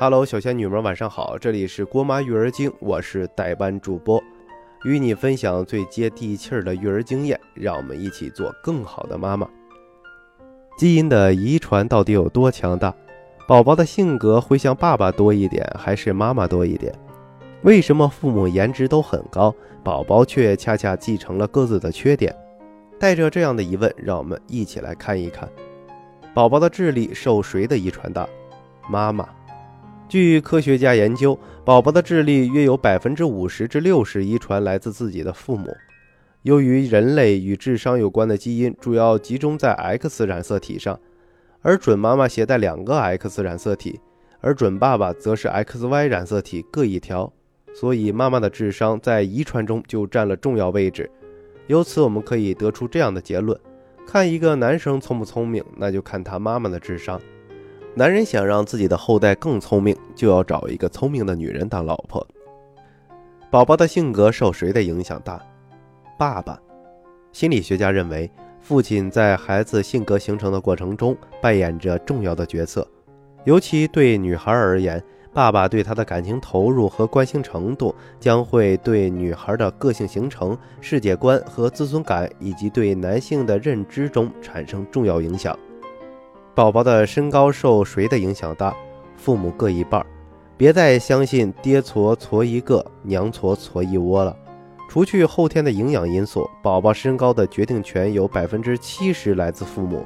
Hello，小仙女们，晚上好！这里是郭妈育儿经，我是代班主播，与你分享最接地气儿的育儿经验，让我们一起做更好的妈妈。基因的遗传到底有多强大？宝宝的性格会像爸爸多一点，还是妈妈多一点？为什么父母颜值都很高，宝宝却恰恰继承了各自的缺点？带着这样的疑问，让我们一起来看一看，宝宝的智力受谁的遗传大？妈妈。据科学家研究，宝宝的智力约有百分之五十至六十遗传来自自己的父母。由于人类与智商有关的基因主要集中在 X 染色体上，而准妈妈携带两个 X 染色体，而准爸爸则是 XY 染色体各一条，所以妈妈的智商在遗传中就占了重要位置。由此，我们可以得出这样的结论：看一个男生聪不聪明，那就看他妈妈的智商。男人想让自己的后代更聪明，就要找一个聪明的女人当老婆。宝宝的性格受谁的影响大？爸爸。心理学家认为，父亲在孩子性格形成的过程中扮演着重要的角色。尤其对女孩而言，爸爸对她的感情投入和关心程度，将会对女孩的个性形成、世界观和自尊感，以及对男性的认知中产生重要影响。宝宝的身高受谁的影响大？父母各一半儿。别再相信爹矬矬一个，娘矬矬一窝了。除去后天的营养因素，宝宝身高的决定权有百分之七十来自父母。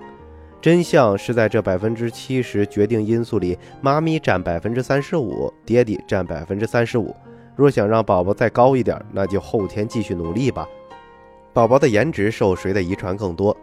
真相是在这百分之七十决定因素里，妈咪占百分之三十五，爹地占百分之三十五。若想让宝宝再高一点，那就后天继续努力吧。宝宝的颜值受谁的遗传更多？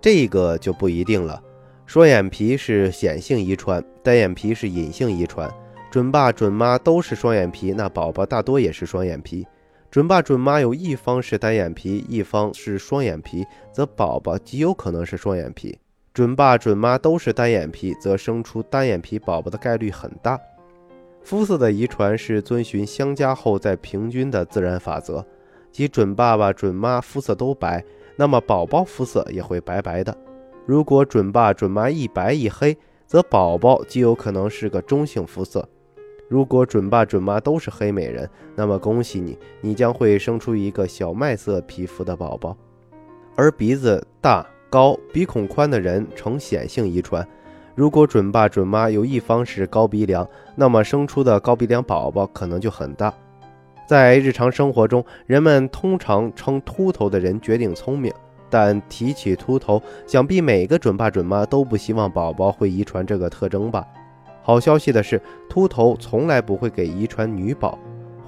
这个就不一定了。双眼皮是显性遗传，单眼皮是隐性遗传。准爸准妈都是双眼皮，那宝宝大多也是双眼皮。准爸准妈有一方是单眼皮，一方是双眼皮，则宝宝极有可能是双眼皮。准爸准妈都是单眼皮，则生出单眼皮宝宝的概率很大。肤色的遗传是遵循相加后再平均的自然法则，即准爸爸准妈肤色都白，那么宝宝肤色也会白白的。如果准爸准妈一白一黑，则宝宝极有可能是个中性肤色；如果准爸准妈都是黑美人，那么恭喜你，你将会生出一个小麦色皮肤的宝宝。而鼻子大、高、鼻孔宽的人呈显性遗传，如果准爸准妈有一方是高鼻梁，那么生出的高鼻梁宝宝可能就很大。在日常生活中，人们通常称秃头的人绝顶聪明。但提起秃头，想必每个准爸准妈都不希望宝宝会遗传这个特征吧？好消息的是，秃头从来不会给遗传女宝。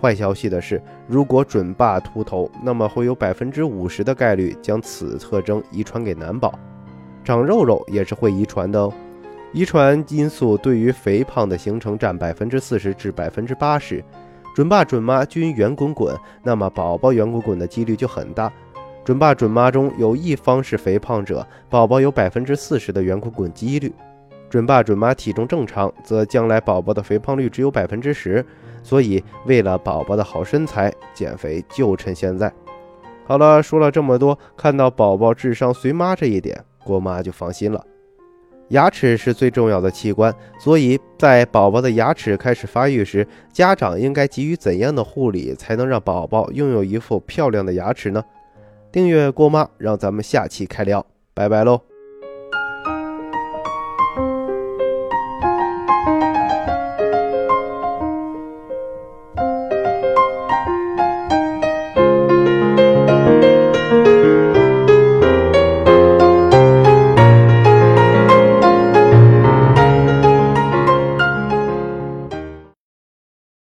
坏消息的是，如果准爸秃头，那么会有百分之五十的概率将此特征遗传给男宝。长肉肉也是会遗传的哦。遗传因素对于肥胖的形成占百分之四十至百分之八十。准爸准妈均圆滚滚，那么宝宝圆滚滚的几率就很大。准爸准妈中有一方是肥胖者，宝宝有百分之四十的圆滚滚几率；准爸准妈体重正常，则将来宝宝的肥胖率只有百分之十。所以，为了宝宝的好身材，减肥就趁现在。好了，说了这么多，看到宝宝智商随妈这一点，郭妈就放心了。牙齿是最重要的器官，所以在宝宝的牙齿开始发育时，家长应该给予怎样的护理，才能让宝宝拥有一副漂亮的牙齿呢？订阅郭妈，让咱们下期开聊，拜拜喽。